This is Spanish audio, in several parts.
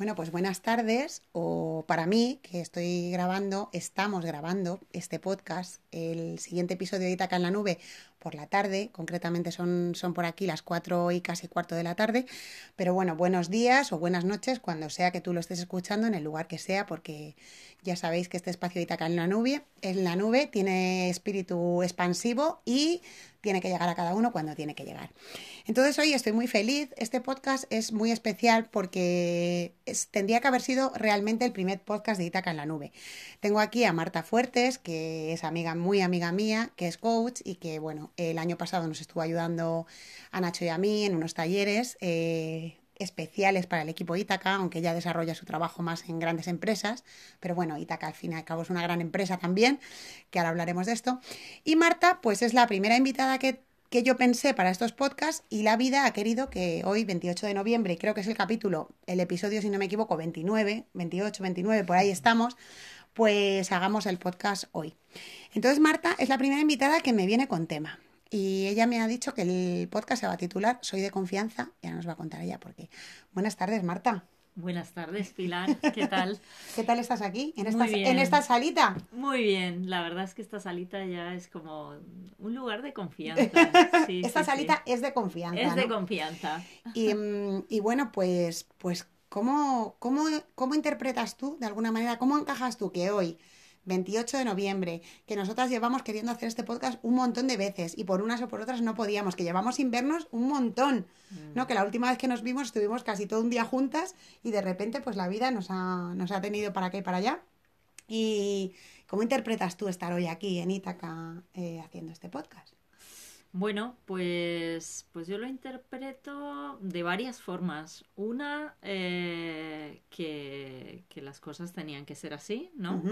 Bueno, pues buenas tardes, o para mí, que estoy grabando, estamos grabando este podcast, el siguiente episodio de Itaca en la Nube por la tarde, concretamente son, son por aquí las cuatro y casi cuarto de la tarde, pero bueno, buenos días o buenas noches cuando sea que tú lo estés escuchando en el lugar que sea, porque ya sabéis que este espacio de Itaca en la Nube, en la nube tiene espíritu expansivo y tiene que llegar a cada uno cuando tiene que llegar. Entonces hoy estoy muy feliz. Este podcast es muy especial porque tendría que haber sido realmente el primer podcast de Itaca en la nube. Tengo aquí a Marta Fuertes, que es amiga, muy amiga mía, que es coach y que, bueno, el año pasado nos estuvo ayudando a Nacho y a mí en unos talleres. Eh, especiales para el equipo Itaca, aunque ya desarrolla su trabajo más en grandes empresas, pero bueno, Itaca al fin y al cabo es una gran empresa también, que ahora hablaremos de esto. Y Marta, pues es la primera invitada que que yo pensé para estos podcasts y la vida ha querido que hoy, 28 de noviembre, creo que es el capítulo, el episodio, si no me equivoco, 29, 28, 29, por ahí estamos, pues hagamos el podcast hoy. Entonces Marta es la primera invitada que me viene con tema. Y ella me ha dicho que el podcast se va a titular Soy de confianza. Ya nos va a contar ella por qué. Buenas tardes, Marta. Buenas tardes, Pilar. ¿Qué tal? ¿Qué tal estás aquí? ¿En esta, ¿En esta salita? Muy bien. La verdad es que esta salita ya es como un lugar de confianza. esta salita es de confianza. Es de confianza. Y, mm, y, bueno, pues, pues ¿cómo, cómo, ¿cómo interpretas tú, de alguna manera, cómo encajas tú que hoy 28 de noviembre, que nosotras llevamos queriendo hacer este podcast un montón de veces y por unas o por otras no podíamos, que llevamos sin vernos un montón, mm. ¿no? Que la última vez que nos vimos estuvimos casi todo un día juntas y de repente pues la vida nos ha, nos ha tenido para acá y para allá. ¿Y cómo interpretas tú estar hoy aquí en Ítaca eh, haciendo este podcast? Bueno, pues, pues yo lo interpreto de varias formas. Una, eh, que, que, las cosas tenían que ser así, ¿no?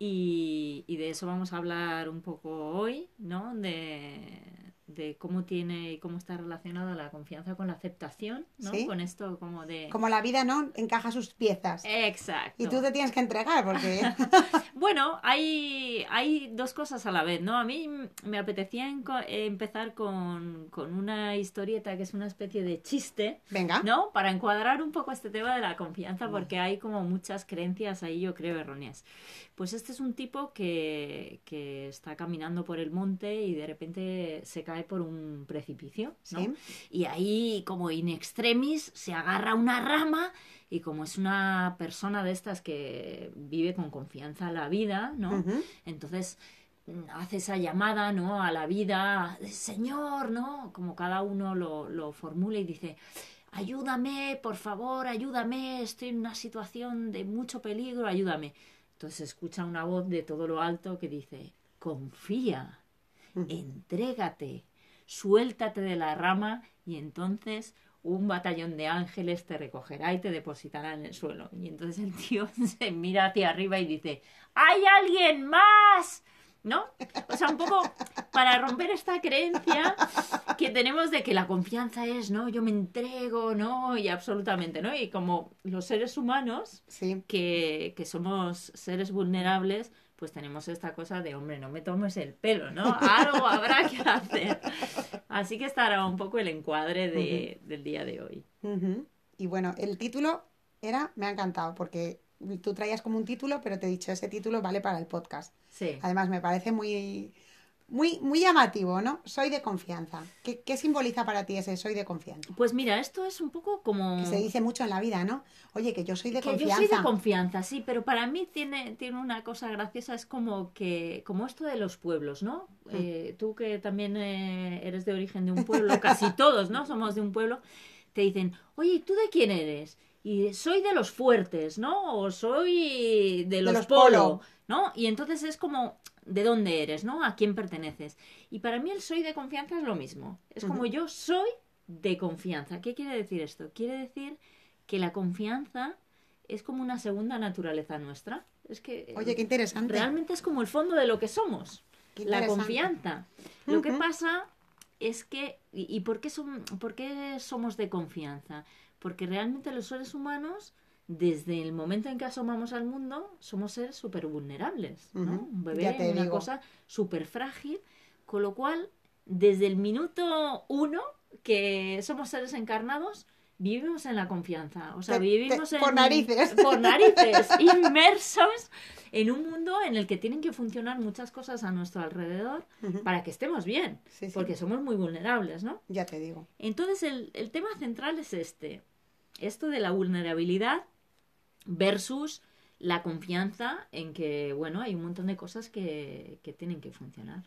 Y, y, de eso vamos a hablar un poco hoy, ¿no? De, de cómo tiene y cómo está relacionada la confianza con la aceptación, ¿no? Con esto como de... Como la vida, ¿no? Encaja sus piezas. Exacto. Y tú te tienes que entregar porque... bueno, hay, hay dos cosas a la vez, ¿no? A mí me apetecía empezar con, con, una historieta que es una especie de chiste. Venga. ¿No? Para encuadrar un poco este tema de la confianza porque hay como muchas creencias ahí, yo creo, erróneas. Pues este es un tipo que, que está caminando por el monte y de repente se cae por un precipicio, ¿no? Y ahí, como in extremis, se agarra una rama y como es una persona de estas que vive con confianza en la vida, ¿no? Entonces mm, hace esa llamada, ¿no? A la vida, Señor, ¿no? Como cada uno lo, lo formula y dice, ayúdame, por favor, ayúdame, estoy en una situación de mucho peligro, ayúdame. Entonces escucha una voz de todo lo alto que dice, confía, entrégate, suéltate de la rama y entonces un batallón de ángeles te recogerá y te depositará en el suelo. Y entonces el tío se mira hacia arriba y dice, ¡hay alguien más! ¿No? O sea, un poco para romper esta creencia que tenemos de que la confianza es, ¿no? Yo me entrego, ¿no? Y absolutamente, ¿no? Y como los seres humanos, que, que somos seres vulnerables, pues tenemos esta cosa de, hombre, no me tomes el pelo, ¿no? Algo habrá que hacer. Así que estará un poco el encuadre de, del día de hoy. Y bueno, el título era, me ha encantado, porque tú traías como un título, pero te he dicho, ese título vale para el podcast. Sí. Además, me parece muy, muy, muy llamativo, ¿no? Soy de confianza. ¿Qué, simboliza para ti ese soy de confianza? Pues mira, esto es un poco como... Que se dice mucho en la vida, ¿no? Oye, que yo soy de que confianza. Yo soy de confianza, sí, pero para mí tiene, tiene una cosa graciosa, es como que, como esto de los pueblos, ¿no? Mm. Eh, tú que también eh, eres de origen de un pueblo, casi todos, ¿no? Somos de un pueblo, te dicen, oye, ¿tú de quién eres? Y soy de los fuertes, ¿no? O soy de los, polo, ¿no? Y entonces es como de dónde eres, ¿no? A quién perteneces. Y para mí el soy de confianza es lo mismo. Es como yo soy de confianza. ¿Qué quiere decir esto? Quiere decir que la confianza es como una segunda naturaleza nuestra. Es que Oye, qué interesante. Realmente es como el fondo de lo que somos. La confianza. Lo que pasa es que ¿y, por qué son, por qué somos de confianza? Porque realmente los seres humanos desde el momento en que asomamos al mundo, somos seres súper vulnerables, ¿no? Un bebé es una cosa súper frágil, con lo cual, desde el minuto uno que somos seres encarnados, vivimos en la confianza. O sea, Te- te- vivimos en. por narices. Por narices. inmersos en un mundo en el que tienen que funcionar muchas cosas a nuestro alrededor para que estemos bien. Sí, sí. Porque somos muy vulnerables, ¿no? Ya te digo. Entonces, el, el tema central es este: esto de la vulnerabilidad versus la confianza en que, bueno, hay un montón de cosas que, que tienen que funcionar.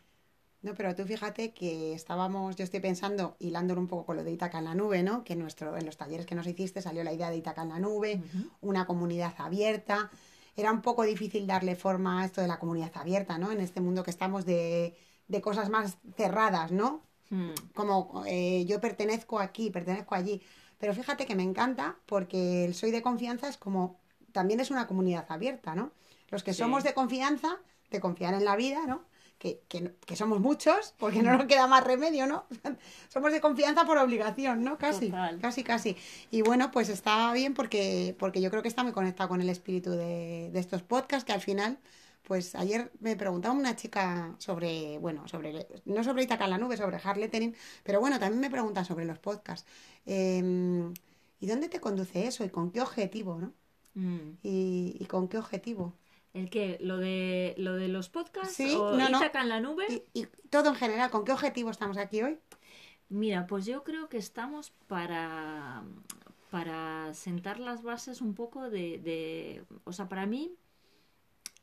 No, pero tú fíjate que estábamos, yo estoy pensando, hilándolo un poco con lo de Itaca en la nube, ¿no? Que nuestro, en los talleres que nos hiciste salió la idea de Itaca en la nube, una comunidad abierta. Era un poco difícil darle forma a esto de la comunidad abierta, ¿no? En este mundo que estamos de, de cosas más cerradas, ¿no? Hmm. Como eh, yo pertenezco aquí, pertenezco allí. Pero fíjate que me encanta porque el soy de confianza es como, también es una comunidad abierta, ¿no? Los que Sí. somos de confianza, de confiar en la vida, ¿no? Que, que, que somos muchos, porque no nos queda más remedio, ¿no? somos de confianza por obligación, ¿no? Casi, Total. casi, casi. Y bueno, pues está bien porque, porque yo creo que está muy conectado con el espíritu de, de estos podcasts, que al final, pues ayer me preguntaba una chica sobre, bueno, sobre, no sobre Itaca en la nube, sobre hard lettering, pero bueno, también me preguntan sobre los podcasts. Eh, ¿Y dónde te conduce eso? ¿Y con qué objetivo, no? Mm. ¿Y, y con qué objetivo? ¿El qué? ¿Lo de, lo de los podcasts? Sí, ¿O no, no. En la nube? Y, y todo en general, ¿con qué objetivo estamos aquí hoy? Mira, pues yo creo que estamos para, para sentar las bases un poco de, de- O sea, para mí,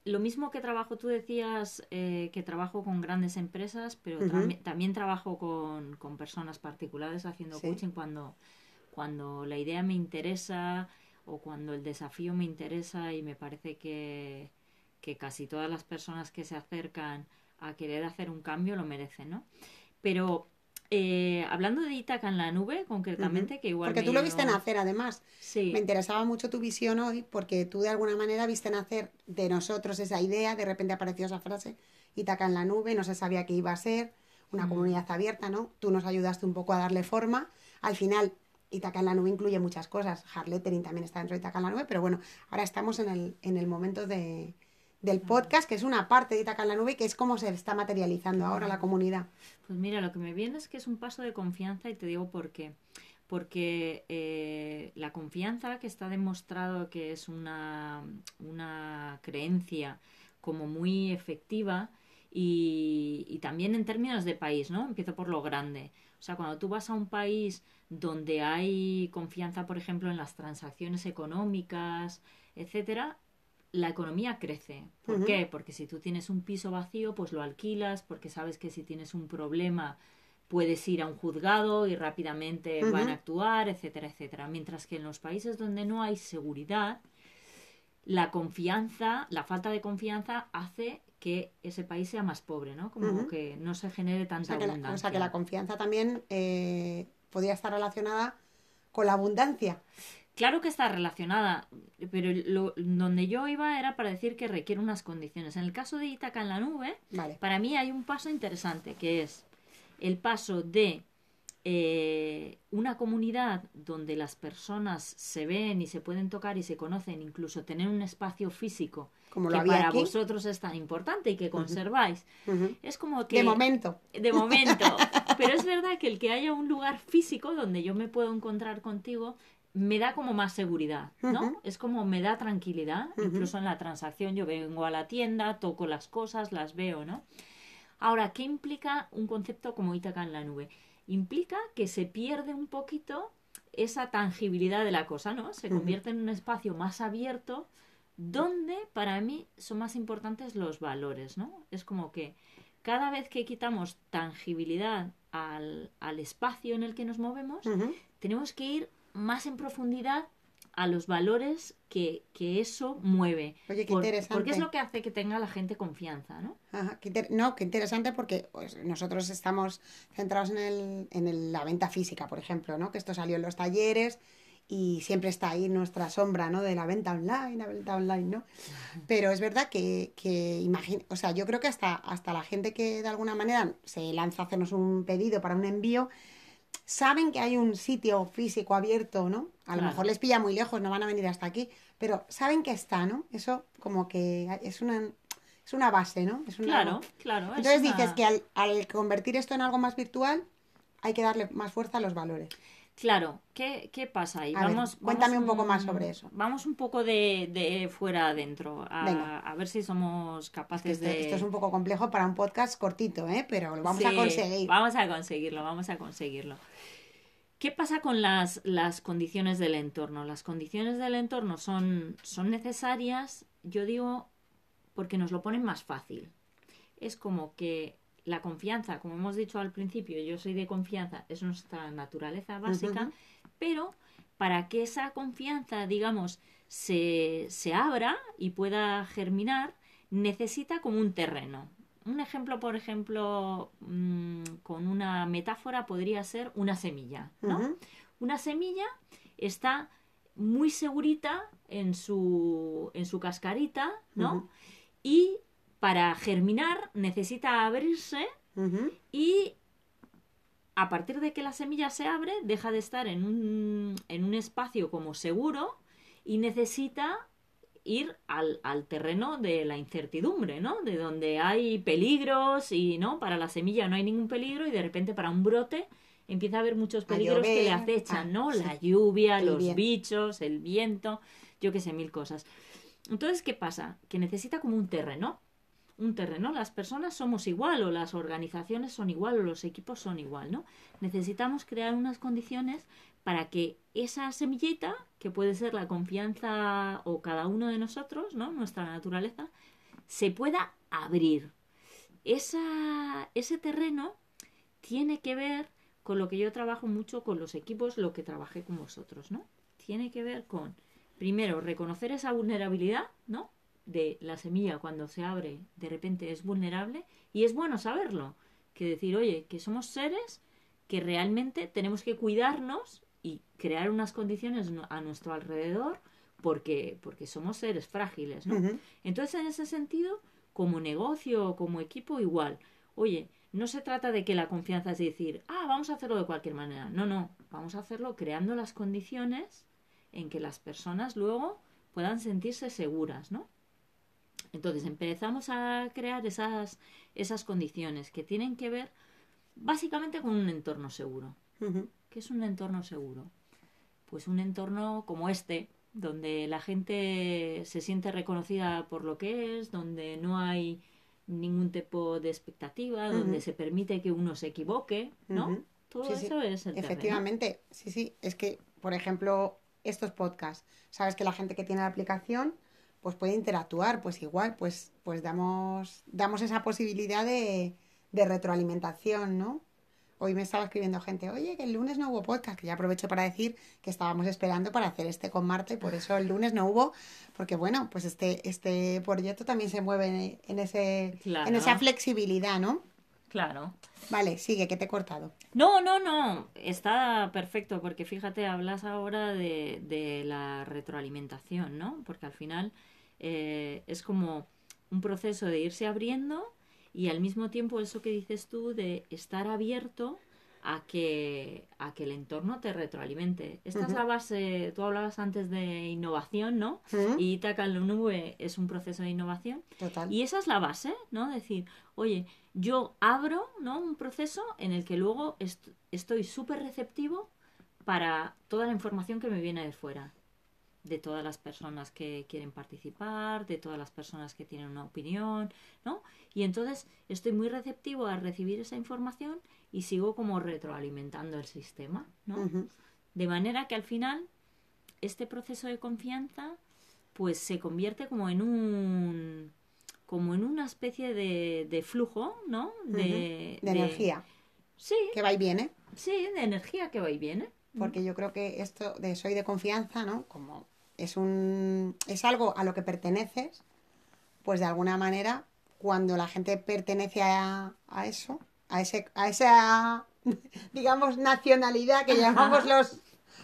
lo mismo que trabajo, tú decías eh, que trabajo con grandes empresas, pero tambi- también trabajo con, con personas particulares haciendo Sí. coaching cuando, cuando la idea me interesa o cuando el desafío me interesa y me parece que, que casi todas las personas que se acercan a querer hacer un cambio lo merecen, ¿no? Pero eh, hablando de Ítaca en la nube, concretamente, que igual Porque tú lo viste nacer, además. Sí, Me interesaba mucho tu visión hoy, porque tú de alguna manera viste nacer de nosotros esa idea, de repente apareció esa frase, Itaca en la nube, no se sabía qué iba a ser, una Mm. comunidad abierta, ¿no? Tú nos ayudaste un poco a darle forma. Al final, Itaca en la nube incluye muchas cosas. Hard lettering también está dentro de Itaca en la nube, pero bueno, ahora estamos en el, en el momento de, del podcast, que es una parte de Itaca en la nube, que es como se está materializando ahora la comunidad. Pues mira, lo que me viene es que es un paso de confianza y te digo por qué. Porque eh, la confianza que está demostrado que es una, una creencia como muy efectiva y, y también en términos de país, ¿no? Empiezo por lo grande. O sea, cuando tú vas a un país donde hay confianza, por ejemplo, en las transacciones económicas, etcétera, la economía crece. ¿Por qué? Porque si tú tienes un piso vacío, pues lo alquilas, porque sabes que si tienes un problema puedes ir a un juzgado y rápidamente van a actuar, etcétera, etcétera. Mientras que en los países donde no hay seguridad, la confianza, la falta de confianza hace que ese país sea más pobre, ¿no? Como que no se genere O tanta sea, que la, abundancia. o sea, que la confianza también eh, podría estar relacionada con la abundancia. Claro que está relacionada, pero lo- donde yo iba era para decir que requiere unas condiciones. En el caso de Ítaca en la nube, Vale. para mí hay un paso interesante, que es el paso de eh, una comunidad donde las personas se ven y se pueden tocar y se conocen, incluso tener un espacio físico Como que para aquí. vosotros es tan importante y que conserváis. Es como que... De momento. De momento. Pero es verdad que el que haya un lugar físico donde yo me puedo encontrar contigo me da como más seguridad, ¿no? Es como me da tranquilidad. Incluso en la transacción yo vengo a la tienda, toco las cosas, las veo, ¿no? Ahora, ¿qué implica un concepto como Ítaca en la nube? Implica que se pierde un poquito esa tangibilidad de la cosa, ¿no? Se convierte en un espacio más abierto donde para mí son más importantes los valores, ¿no? Es como que cada vez que quitamos tangibilidad al, al espacio en el que nos movemos, tenemos que ir más en profundidad a los valores que, que eso mueve. Oye, qué Por- interesante. Porque es lo que hace que tenga la gente confianza, ¿no? Ajá, qué inter- no, qué interesante porque pues, nosotros estamos centrados en, el, en el- la venta física, por ejemplo, ¿no? Que esto salió en los talleres y siempre está ahí nuestra sombra, ¿no? De la venta online, la venta online, ¿no? Pero es verdad que, que imagina, o sea, yo creo que hasta, hasta la gente que de alguna manera se lanza a hacernos un pedido para un envío, saben que hay un sitio físico abierto, ¿no? A lo mejor les pilla muy lejos, no van a venir hasta aquí, pero saben que está, ¿no? Eso como que es una, es una base, ¿no? Es una- Claro, claro. es Entonces una- dices que al, al convertir esto en algo más virtual hay que darle más fuerza a los valores. Claro, ¿qué, qué pasa ahí? A ver, vamos, cuéntame vamos un poco más sobre eso. Vamos un poco de, de fuera adentro, a, a ver si somos capaces Esto, de... esto es un poco complejo para un podcast cortito, ¿eh? Pero lo vamos a conseguir. Vamos a conseguirlo, vamos a conseguirlo. ¿Qué pasa con las, las condiciones del entorno? Las condiciones del entorno son, son necesarias, yo digo, porque nos lo ponen más fácil. Es como que la confianza, como hemos dicho al principio, yo soy de confianza, es nuestra naturaleza básica, pero para que esa confianza, digamos, se, se abra y pueda germinar, necesita como un terreno. Un ejemplo, por ejemplo, mm, con una metáfora podría ser una semilla, ¿no? Una semilla está muy segurita en su, en su cascarita, ¿no? Y para germinar necesita abrirse y a partir de que la semilla se abre, deja de estar en un, en un espacio como seguro y necesita ir al, al terreno de la incertidumbre, ¿no? De donde hay peligros y, ¿no? Para la semilla no hay ningún peligro y de repente para un brote empieza a haber muchos peligros que le acechan, ah, ¿no? sí. La lluvia, El los bichos, el viento, yo qué sé, mil cosas. Entonces, ¿qué pasa? Que necesita como un terreno. Un terreno. Las personas somos igual, o las organizaciones son igual, o los equipos son igual, ¿no? Necesitamos crear unas condiciones para que esa semillita, que puede ser la confianza o cada uno de nosotros, ¿no? Nuestra naturaleza, se pueda abrir. Esa, ese terreno tiene que ver con lo que yo trabajo mucho con los equipos, lo que trabajé con vosotros, ¿no? Tiene que ver con, primero, reconocer esa vulnerabilidad, ¿no? De la semilla cuando se abre, de repente es vulnerable y es bueno saberlo. Que decir, oye, que somos seres que realmente tenemos que cuidarnos y crear unas condiciones a nuestro alrededor porque, porque somos seres frágiles, ¿no? Entonces, en ese sentido, como negocio o como equipo, igual. Oye, no se trata de que la confianza es decir, ah, vamos a hacerlo de cualquier manera. No, no, vamos a hacerlo creando las condiciones en que las personas luego puedan sentirse seguras, ¿no? Entonces empezamos a crear esas, esas condiciones que tienen que ver básicamente con un entorno seguro. Ujú. ¿Qué es un entorno seguro? Pues un entorno como este, donde la gente se siente reconocida por lo que es, donde no hay ningún tipo de expectativa, donde se permite que uno se equivoque, ¿no? Todo Sí, sí. eso es el terreno. Efectivamente, sí, sí. Es que, por ejemplo, estos podcasts, sabes que la gente que tiene la aplicación, pues puede interactuar, pues igual, pues, pues damos, damos esa posibilidad de, de retroalimentación, ¿no? Hoy me estaba escribiendo gente, oye, que el lunes no hubo podcast, que ya aprovecho para decir que estábamos esperando para hacer este con Marta y por eso el lunes no hubo, porque bueno, pues este, este proyecto también se mueve en, ese, Claro. en esa flexibilidad, ¿no? Claro. Vale, sigue, que te he cortado. No, no, no, está perfecto, porque fíjate, hablas ahora de, de la retroalimentación, ¿no? Porque al final eh, es como un proceso de irse abriendo y al mismo tiempo eso que dices tú de estar abierto a que, a que el entorno te retroalimente. Esta es la base, tú hablabas antes de innovación, ¿no? Ujú. Y Itaca en la nube es un proceso de innovación. Total. Y esa es la base, ¿no? Decir, oye, yo abro, ¿no? Un proceso en el que luego est- estoy súper receptivo para toda la información que me viene de fuera. De todas las personas que quieren participar, de todas las personas que tienen una opinión, ¿no? Y entonces estoy muy receptivo a recibir esa información y sigo como retroalimentando el sistema, ¿no? De manera que al final este proceso de confianza pues se convierte como en un como en una especie de, de flujo, ¿no? De, de energía, Sí, que va y viene, sí, de energía que va y viene. porque yo creo que esto de soy de confianza, ¿no? Como es un es algo a lo que perteneces, pues de alguna manera cuando la gente pertenece a, a eso, a ese a esa digamos nacionalidad que llamamos los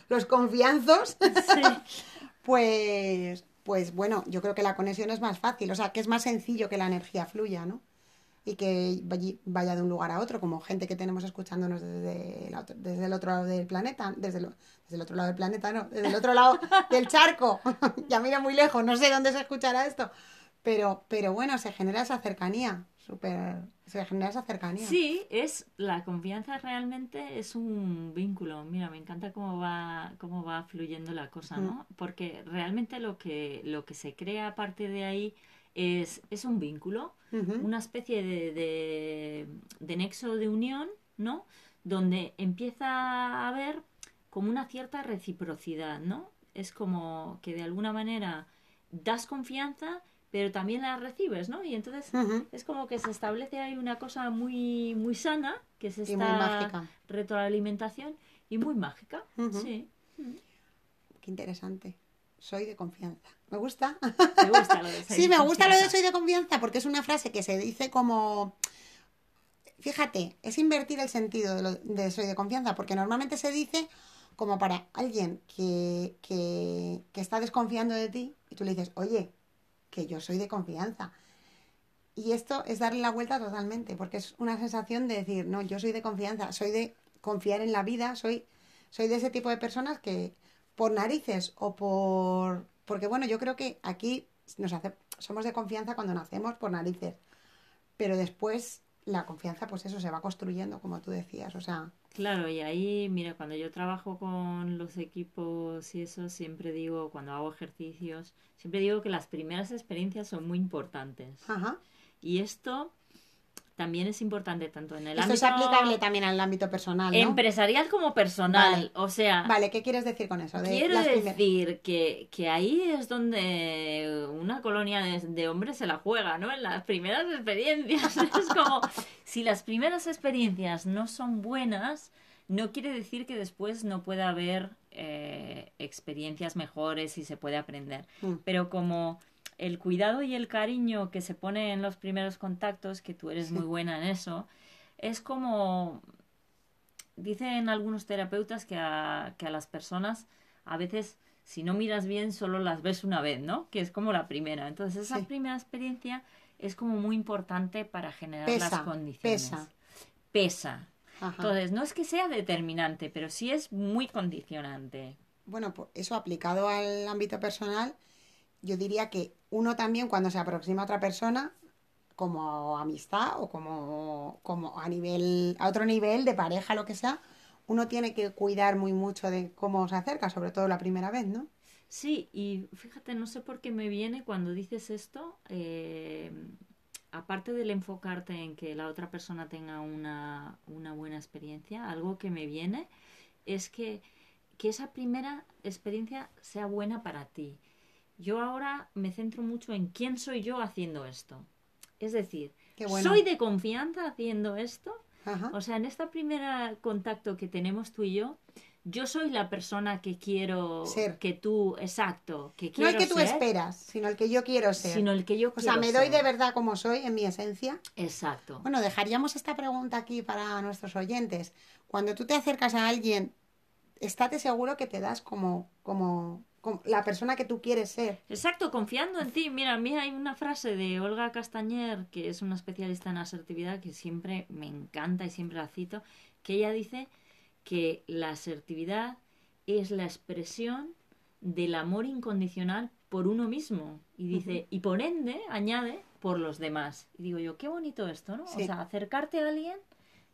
los confianzos, Sí. pues pues bueno, yo creo que la conexión es más fácil, o sea, que es más sencillo que la energía fluya, ¿no? Y que vaya- de un lugar a otro, como gente que tenemos escuchándonos desde, la otro- desde el otro lado del planeta, desde, lo- desde el otro lado del planeta, no, desde el otro lado del charco, ya mira muy lejos, no sé dónde se escuchará esto, Pero, pero bueno, se genera esa cercanía, súper, se genera esa cercanía. Sí, es la confianza realmente es un vínculo. Mira, me encanta cómo va cómo va fluyendo la cosa, ¿no? Porque realmente lo que lo que se crea a partir de ahí es, es un vínculo, una especie de, de, de nexo de unión, ¿no? Donde empieza a haber como una cierta reciprocidad, ¿no? Es como que de alguna manera das confianza, pero también la recibes, ¿no? Y entonces es como que se establece ahí una cosa muy, muy sana, que es Y esta muy mágica. retroalimentación y muy mágica. Sí. Qué interesante. Soy de confianza. Me gusta. Me gusta lo de soy Sí, de me gusta lo de soy de confianza porque es una frase que se dice como... Fíjate, es invertir el sentido de, lo- de soy de confianza porque normalmente se dice como para alguien que, que, que está desconfiando de ti y tú le dices, oye, que yo soy de confianza. Y esto es darle la vuelta totalmente porque es una sensación de decir, no, yo soy de confianza, soy de confiar en la vida, soy, soy de ese tipo de personas que por narices o por... Porque bueno, yo creo que aquí nos hace, somos de confianza cuando nacemos por narices, pero después la confianza, pues eso se va construyendo, como tú decías, o sea, Claro, y ahí, mira, cuando yo trabajo con los equipos y eso, siempre digo, cuando hago ejercicios, siempre digo que las primeras experiencias son muy importantes. ajá. Y esto también es importante tanto en el Esto es ámbito aplicable también al ámbito personal, ¿no? empresarial como personal. Vale. O sea, Vale, ¿qué quieres decir con eso? De quiero las decir que, que ahí es donde una colonia de, de hombres se la juega, ¿no? En las primeras experiencias. Es como, si las primeras experiencias no son buenas, no quiere decir que después no pueda haber eh, experiencias mejores y se puede aprender. Mm. Pero como el cuidado y el cariño que se pone en los primeros contactos, que tú eres muy buena en eso, es como dicen algunos terapeutas que a, que a las personas a veces si no miras bien solo las ves una vez, ¿no? Que es como la primera. Entonces esa Sí. primera experiencia es como muy importante para generar las condiciones. pesa. Pesa. Ajá. Entonces no es que sea determinante, pero sí es muy condicionante. Bueno, pues eso aplicado al ámbito personal, yo diría que uno también cuando se aproxima a otra persona, como amistad o como, como a nivel, a otro nivel de pareja, lo que sea, uno tiene que cuidar muy mucho de cómo se acerca, sobre todo la primera vez, ¿no? Sí, y fíjate, no sé por qué me viene cuando dices esto, eh, aparte del enfocarte en que la otra persona tenga una, una buena experiencia, algo que me viene es que, que esa primera experiencia sea buena para ti. Yo ahora me centro mucho en quién soy yo haciendo esto. Es decir, bueno. ¿soy de confianza haciendo esto? Ajá. O sea, en este primer contacto que tenemos tú y yo, yo soy la persona que quiero Ser. que tú, exacto, que No quiero el que tú ser, esperas, sino el que yo quiero ser. sino el que yo o sea, quiero me doy ser. de verdad como soy en mi esencia. Exacto. Bueno, dejaríamos esta pregunta aquí para nuestros oyentes. Cuando tú te acercas a alguien, estate seguro que te das como, como la persona que tú quieres ser. Exacto, confiando en ti. Mira, a mí hay una frase de Olga Castañer, que es una especialista en asertividad, que siempre me encanta y siempre la cito, que ella dice que la asertividad es la expresión del amor incondicional por uno mismo. Y dice, y por ende, añade, por los demás. Y digo yo, qué bonito esto, ¿no? Sí. O sea, acercarte a alguien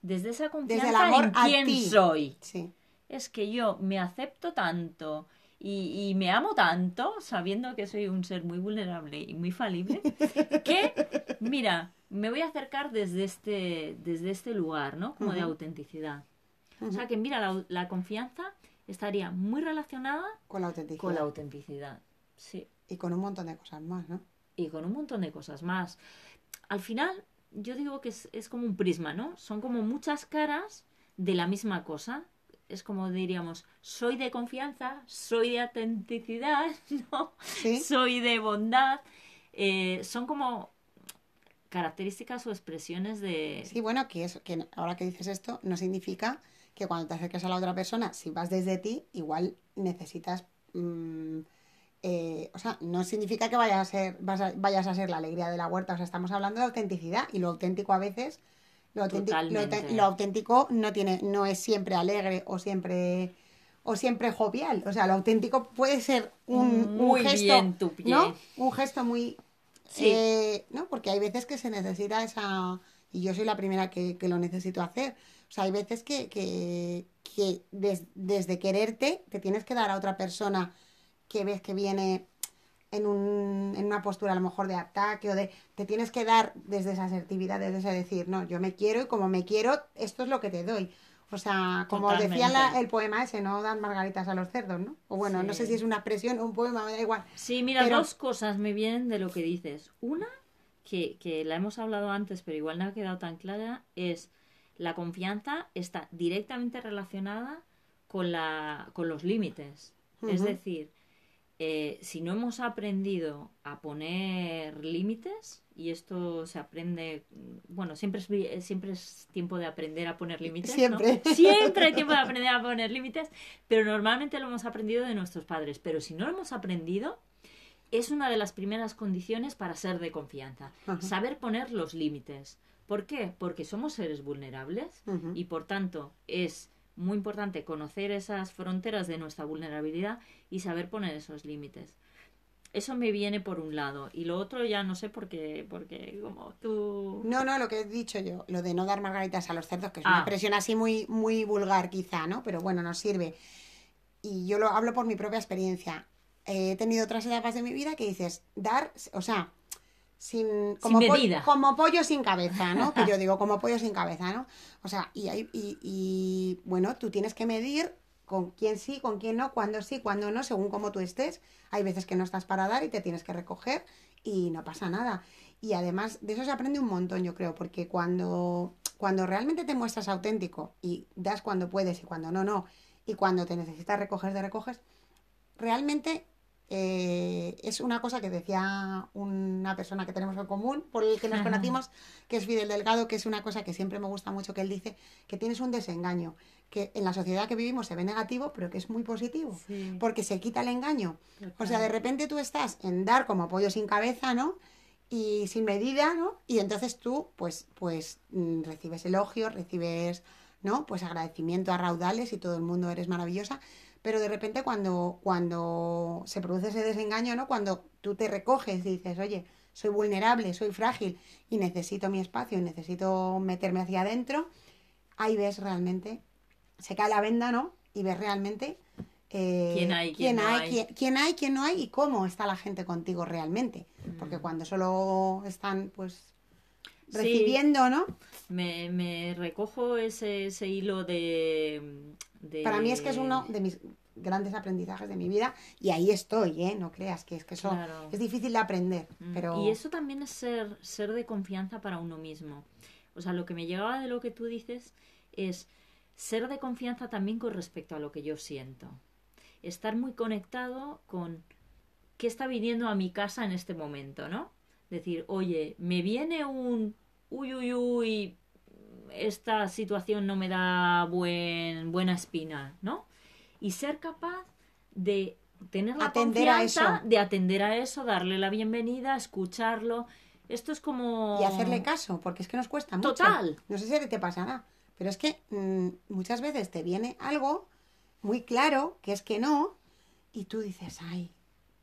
desde esa confianza el amor en a quién ti. soy Sí. es que yo me acepto tanto y, y me amo tanto, sabiendo que soy un ser muy vulnerable y muy falible, que, mira, me voy a acercar desde este, desde este lugar, ¿no? Como de autenticidad. O sea que, mira, la, la confianza estaría muy relacionada Con la autenticidad. con la autenticidad. Sí. Y con un montón de cosas más, ¿no? Y con un montón de cosas más. Al final, yo digo que es, es como un prisma, ¿no? Son como muchas caras de la misma cosa. Es como diríamos, soy de confianza, soy de autenticidad, ¿no? Sí. Soy de bondad. Eh, son como características o expresiones de... Sí, bueno, que, eso, que ahora que dices esto, no significa que cuando te acerques a la otra persona, si vas desde ti, igual necesitas... mm, eh, o sea, no significa que vayas a, ser, vas a- vayas a ser la alegría de la huerta. O sea, estamos hablando de autenticidad y lo auténtico a veces... Lo auténtico, lo, Totalmente. aute- lo auténtico no tiene, no es siempre alegre o siempre o siempre jovial. O sea, lo auténtico puede ser un, un Muy gesto, bien tu pie. ¿no? Un gesto muy Sí. Eh, ¿no? Porque hay veces que se necesita esa... Y yo soy la primera que, que lo necesito hacer. O sea, hay veces que, que, que des- desde quererte te tienes que dar a otra persona que ves que viene en, un, en una postura a lo mejor de ataque o de... Te tienes que dar desde esa asertividad, desde ese decir, no, yo me quiero y como me quiero, esto es lo que te doy. O sea, como decía la- el poema ese, no dan margaritas a los cerdos, ¿no? O bueno, no sé si es una expresión o un poema, me da igual. Sí, mira, Pero- dos cosas me vienen de lo que dices. Una, que, que la hemos hablado antes, pero igual no ha quedado tan clara, es la confianza está directamente relacionada con, la, con los límites. Es decir, eh, si no hemos aprendido a poner límites, y esto se aprende, bueno, siempre es, vi- siempre es tiempo de aprender a poner límites. ¿no? Siempre. Siempre hay tiempo de aprender a poner límites, pero normalmente lo hemos aprendido de nuestros padres. Pero si no lo hemos aprendido, es una de las primeras condiciones para ser de confianza. Ajá. Saber poner los límites. ¿Por qué? Porque somos seres vulnerables y por tanto es muy importante conocer esas fronteras de nuestra vulnerabilidad y saber poner esos límites. Eso me viene por un lado. Y lo otro ya no sé por qué, porque como tú... No, no, lo que he dicho yo, lo de no dar margaritas a los cerdos, que es Ah. una expresión así muy, muy vulgar quizá, ¿no? Pero bueno, nos sirve. Y yo lo hablo por mi propia experiencia. He tenido otras etapas de mi vida que dices, dar, o sea, sin, como, po- medida. como pollo sin cabeza, ¿no? Que yo digo, como pollo sin cabeza, ¿no? O sea, y, hay- y, y, bueno, tú tienes que medir con quién sí, con quién no, cuándo sí, cuándo no, según cómo tú estés. Hay veces que no estás para dar y te tienes que recoger y no pasa nada. Y además de eso se aprende un montón, yo creo, porque cuando, cuando realmente te muestras auténtico y das cuando puedes y cuando no, no, y cuando te necesitas recoger, te recoges, realmente eh, es una cosa que decía una persona que tenemos en común, por el que nos conocimos, que es Fidel Delgado, que es una cosa que siempre me gusta mucho, que él dice que tienes un desengaño, que en la sociedad que vivimos se ve negativo, pero que es muy positivo, Sí. porque se quita el engaño. O sea, de repente tú estás en dar como pollo sin cabeza, ¿no? Y sin medida, ¿no? Y entonces tú, pues, pues mm, recibes elogios, recibes, ¿no? Pues agradecimiento a raudales y todo el mundo eres maravillosa. Pero de repente cuando, cuando se produce ese desengaño, ¿no? Cuando tú te recoges y dices, oye, soy vulnerable, soy frágil y necesito mi espacio y necesito meterme hacia adentro, ahí ves realmente, se cae la venda, ¿no? Y ves realmente eh, Quién hay, quién no hay. quién- quién hay, quién no hay y cómo está la gente contigo realmente. Porque cuando solo están, pues, Sí. recibiendo, ¿no? Me, me recojo ese, ese hilo de, de- Para mí es que es uno de mis grandes aprendizajes de mi vida y ahí estoy, ¿eh? No creas que es que eso Claro. es difícil de aprender, Mm, pero Y eso también es ser, ser de confianza para uno mismo. O sea, lo que me llegaba de lo que tú dices es ser de confianza también con respecto a lo que yo siento. Estar muy conectado con qué está viniendo a mi casa en este momento, ¿no? Decir, oye, me viene un uy, uy, uy, esta situación no me da buen, buena espina, ¿no? Y ser capaz de tener la Atender confianza de atender a eso, darle la bienvenida, escucharlo. Esto es como... y hacerle caso, porque es que nos cuesta mucho. Total. No sé si a ti te pasará, pero es que mm, muchas veces te viene algo muy claro, que es que no, y tú dices, ay,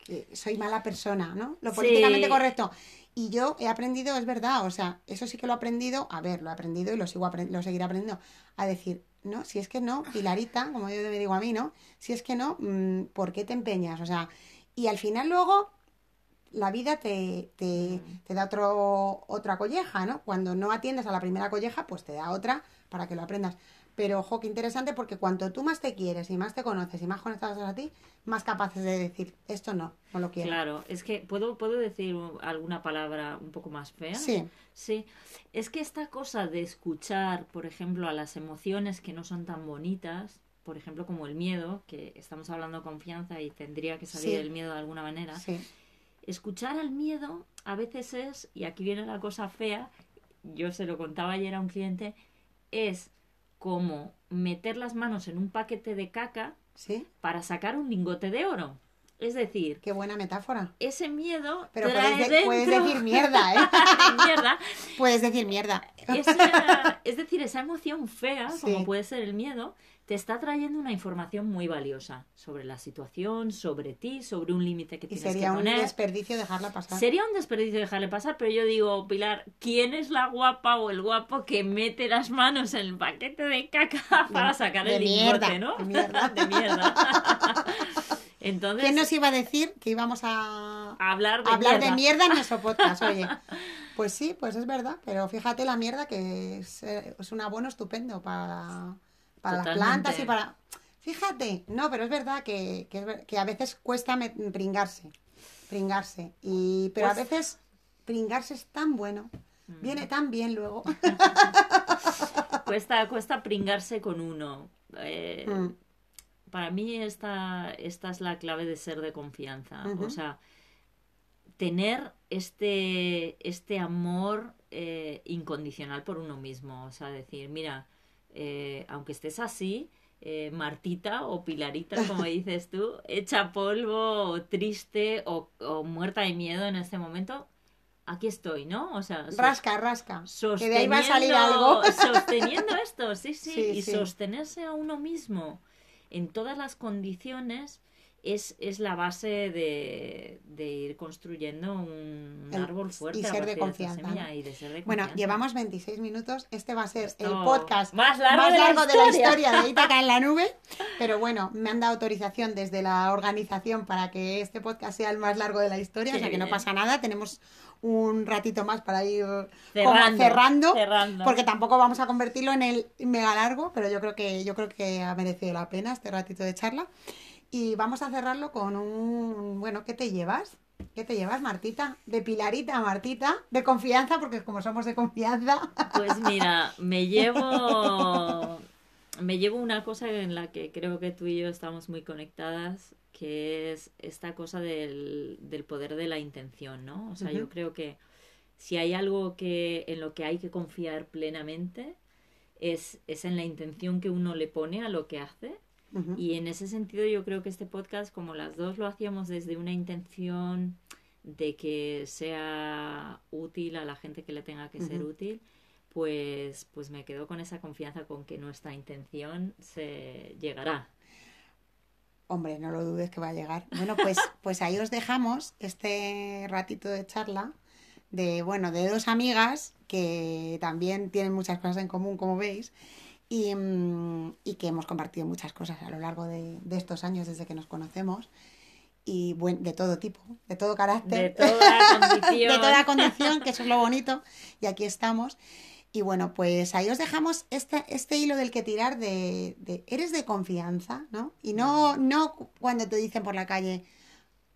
que soy mala persona, ¿no? Lo Sí. políticamente correcto. Y yo he aprendido, es verdad, o sea, eso sí que lo he aprendido, a ver, lo he aprendido y lo sigo apren- lo seguiré aprendiendo, a decir, no, si es que no, Pilarita, como yo me digo a mí, ¿no? Si es que no, mm, ¿por qué te empeñas? O sea, y al final luego la vida te, te, te da otro, otra colleja, ¿no? Cuando no atiendes a la primera colleja, pues te da otra para que lo aprendas. Pero, ojo, qué interesante porque cuanto tú más te quieres y más te conoces y más conectados a ti, más capaces de decir, esto no, no lo quiero. Claro, es que ¿puedo, ¿puedo decir alguna palabra un poco más fea? Sí, Sí, es que esta cosa de escuchar, por ejemplo, a las emociones que no son tan bonitas, por ejemplo, como el miedo, que estamos hablando de confianza y tendría que salir Sí. el miedo de alguna manera, sí, escuchar al miedo a veces es, y aquí viene la cosa fea, yo se lo contaba ayer a un cliente, es como meter las manos en un paquete de caca sí, para sacar un lingote de oro. Es decir, qué buena metáfora. ese miedo Pero trae puedes, de- puedes dentro- decir mierda, ¿eh? mierda puedes decir mierda. Esa- es decir, esa emoción fea, Sí. como puede ser el miedo, te está trayendo una información muy valiosa sobre la situación, sobre ti, sobre un límite que Y tienes sería que un poner. desperdicio dejarla pasar. Sería un desperdicio dejarle pasar, pero yo digo, Pilar, ¿quién es la guapa o el guapo que mete las manos en el paquete de caca para sacar de el mierda, lingote, no? de mierda. De mierda. Entonces, ¿Quién nos iba a decir que íbamos a, a hablar de hablar mierda. de mierda en nuestro podcast? Oye, pues sí, pues es verdad, pero fíjate la mierda que es, eh, es un abono estupendo para, para las Totalmente. plantas y para... Fíjate, no, pero es verdad que, que, a veces cuesta me- pringarse, pringarse, y, pero a Pues- veces pringarse es tan bueno, viene tan bien luego. Cuesta, cuesta pringarse con uno. Eh, Mm. Para mí esta, esta es la clave de ser de confianza. O sea, tener este, este amor eh, incondicional por uno mismo. O sea, decir, mira, eh, aunque estés así, eh, Martita o Pilarita, como dices tú, hecha polvo o triste o, o muerta de miedo en este momento, aquí estoy, ¿no? O sea, rasca, rasca, que sosteniendo, de ahí va a salir algo. sosteniendo esto, sí, sí, Sí, y sí. sostenerse a uno mismo en todas las condiciones es, es la base de, de ir construyendo un El- árbol fuerte y ser de confianza, semilla ¿no? y de ser de Bueno, confianza. llevamos 26 minutos. Este va a ser el podcast más largo de la de la historia. de Ítaca en la nube. Pero bueno, me han dado autorización desde la organización para que este podcast sea el más largo de la historia. Qué o sea que no pasa nada. Tenemos un ratito más para ir como Cerrando, cerrando. cerrando. Porque tampoco vamos a convertirlo en el mega largo, pero yo creo que yo creo que ha merecido la pena este ratito de charla. Y vamos a cerrarlo con un bueno, ¿qué te llevas? ¿Qué te llevas, Martita? De Pilarita a Martita, de confianza, porque como somos de confianza. Pues mira, me llevo me llevo una cosa en la que creo que tú y yo estamos muy conectadas, que es esta cosa del, del poder de la intención, ¿no? O sea, yo creo que si hay algo que en lo que hay que confiar plenamente es, es en la intención que uno le pone a lo que hace. Y en ese sentido yo creo que este podcast, como las dos lo hacíamos desde una intención de que sea útil a la gente que le tenga que ser útil, pues, pues me quedo con esa confianza con que nuestra intención se llegará. Hombre, no lo dudes que va a llegar. Bueno, pues, pues ahí os dejamos este ratito de charla de, bueno, de dos amigas que también tienen muchas cosas en común, como veis, y, mm, y que hemos compartido muchas cosas a lo largo de, de estos años desde que nos conocemos, y bueno, de todo tipo, de todo De carácter, toda condición. de toda condición, que eso es lo bonito, y aquí estamos. Y bueno, pues ahí os dejamos este, este hilo del que tirar de, de eres de confianza, ¿no? Y no, no cuando te dicen por la calle,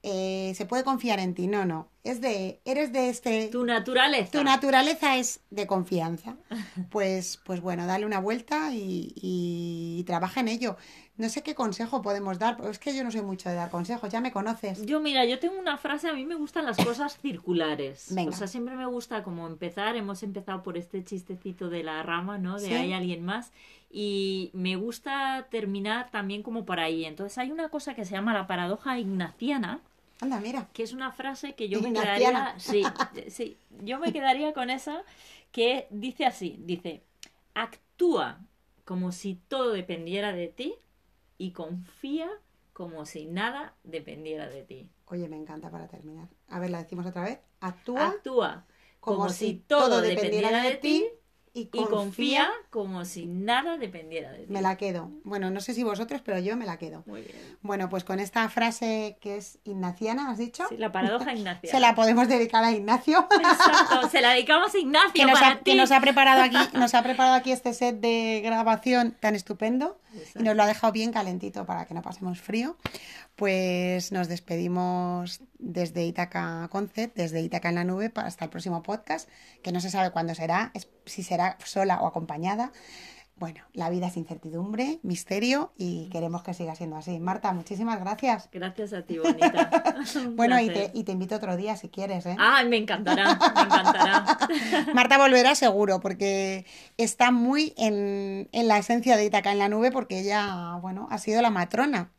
eh, se puede confiar en ti, no, no. Es de, eres de este, Tu naturaleza. tu naturaleza es de confianza. Pues, pues bueno, dale una vuelta y, y trabaja en ello. No sé qué consejo podemos dar, porque es que yo no soy mucho de dar consejos, ya me conoces. Yo, mira, yo tengo una frase, a mí me gustan las cosas circulares. Venga. O sea, siempre me gusta como empezar, hemos empezado por este chistecito de la rama, ¿no? De Sí. hay alguien más. Y me gusta terminar también como por ahí. Entonces hay una cosa que se llama la paradoja ignaciana, Anda, mira. que es una frase que yo me quedaría... Sí, sí, yo me quedaría con esa que dice así, dice, actúa como si todo dependiera de ti y confía como si nada dependiera de ti. Oye, me encanta para terminar. A ver, la decimos otra vez. Actúa Actúa como, si todo dependiera de ti y y confía como si nada dependiera de ti. Me la quedo. Bueno, no sé si vosotros, pero yo me la quedo. Muy bien. Bueno, pues con esta frase que es ignaciana, ¿has dicho? Sí, la paradoja Ignacia. Se la podemos dedicar a Ignacio. Exacto, se la dedicamos a Ignacio que nos, para ha, ti. que nos ha preparado aquí, nos ha preparado aquí este set de grabación tan estupendo y nos lo ha dejado bien calentito para que no pasemos frío. Pues nos despedimos desde Itaca Concept, desde Itaca en la nube hasta el próximo podcast, que no se sabe cuándo será, si será sola o acompañada. Bueno, la vida es incertidumbre, misterio y queremos que siga siendo así. Marta, muchísimas gracias. Gracias a ti, bonita. Bueno, y te, y te invito otro día si quieres, ¿eh? Ay, me encantará, me encantará. Marta volverá seguro, porque está muy en, en la esencia de Itaca en la nube, porque ella, bueno, ha sido la matrona.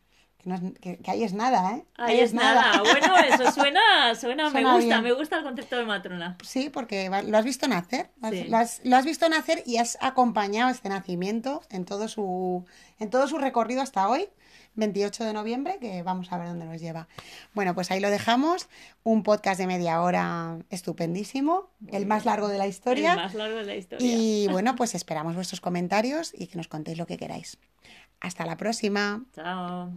Que, no es- que- que ahí es nada, ¿eh? Ahí es nada. Bueno, eso suena, suena, me Suena gusta, bien. me gusta el concepto de matrona. Sí, porque lo has visto nacer. Lo has, Sí. lo has- lo has visto nacer y has acompañado este nacimiento en todo su, en todo su recorrido hasta hoy, 28 de noviembre, que vamos a ver dónde nos lleva. Bueno, pues ahí lo dejamos. Un podcast de media hora estupendísimo, el más largo de la historia. El más largo de la historia. Y bueno, pues esperamos vuestros comentarios y que nos contéis lo que queráis. Hasta la próxima. Chao.